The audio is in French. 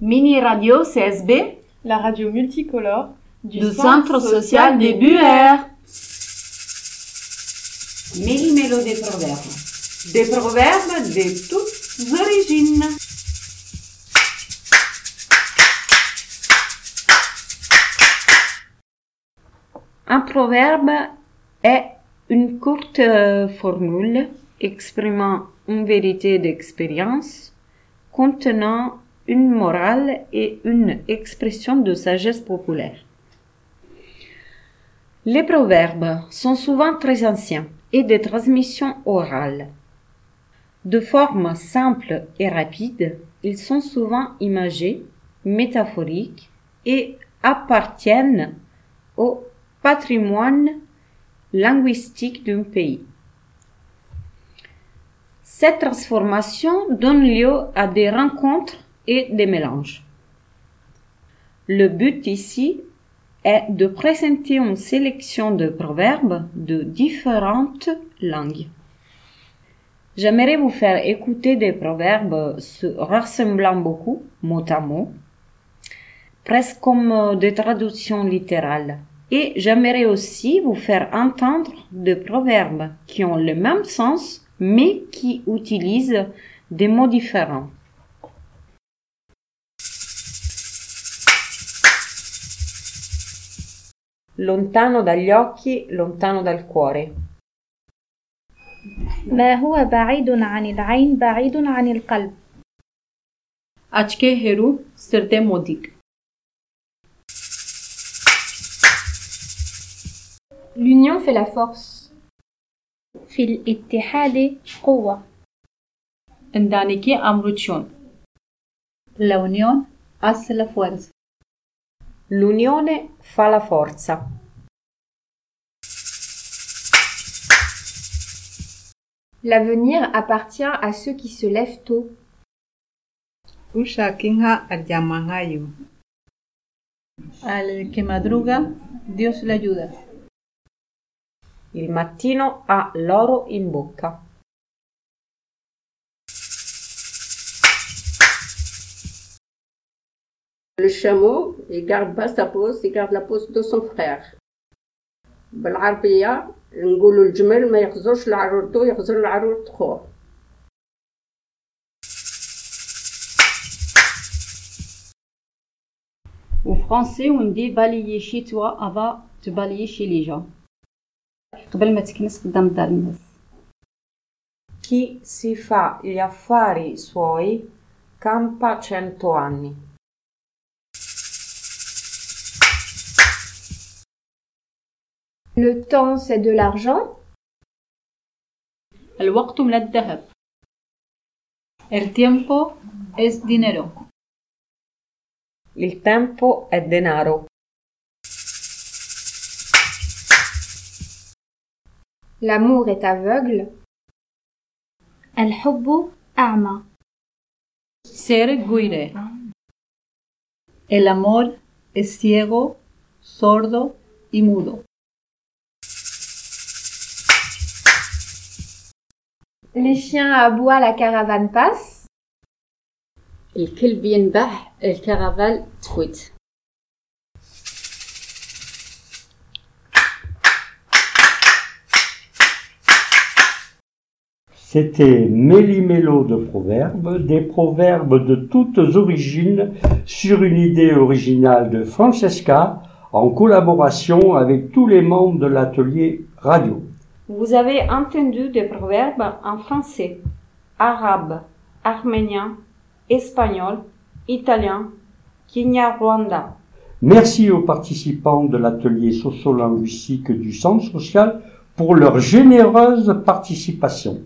Mini Radio CSB la radio multicolore du, Centre social des Buères. Méli-mélo des proverbes. Des proverbes de toutes origines. Un proverbe est une courte euh, formule exprimant une vérité d'expérience contenant une morale et une expression de sagesse populaire. Les proverbes sont souvent très anciens et de transmission orale. De forme simple et rapide, ils sont souvent imagés, métaphoriques et appartiennent au patrimoine linguistique d'un pays. Cette transformation donne lieu à des rencontres et des mélanges. Le but ici est de présenter une sélection de proverbes de différentes langues. J'aimerais vous faire écouter des proverbes se ressemblant beaucoup, mot à mot, presque comme des traductions littérales. Et j'aimerais aussi vous faire entendre des proverbes qui ont le même sens, mais qui utilisent des mots différents. Lontano dagli occhi, lontano dal cuore. ما هو بعيد عن العين بعيد عن القلب Açke heru sirde modik. L'union fait la force. في الاتحاد قوة Indaniki amruchon. La unión hace la fuerza. L'unione fa la forza. L'avenir appartient à ceux qui se lèvent tôt. Usha kinha al Al que madruga, Dios le ayuda. Il mattino ha l'oro in bocca. Le chameau, il garde pas sa pose, il garde la pose de son frère. بالعربية نقولوا الجمل ما يغزوش لعرورته يغزو لعرورة خوه Au français, on dit balayer chez toi avant de balayer chez les gens. قبل ما تكنس قدام دار الناس. Chi si fa gli affari suoi campa cento anni. Le temps, c'est de l'argent. الوقت من الذهب. El tiempo es dinero. Il tempo è denaro. L'amour est aveugle. الحب أعمى Ser guire. El amor es ciego, sordo y mudo. Les chiens aboient, la caravane passe. الكلب ينبح الكرفال تفوت C'était Méli-Mélo de proverbes, des proverbes de toutes origines sur une idée originale de Francesca en collaboration avec tous les membres de l'atelier radio. Vous avez entendu des proverbes en français, arabe, arménien, espagnol, italien, kinyarwanda. Merci aux participants de l'atelier sociolinguistique du Centre social pour leur généreuse participation.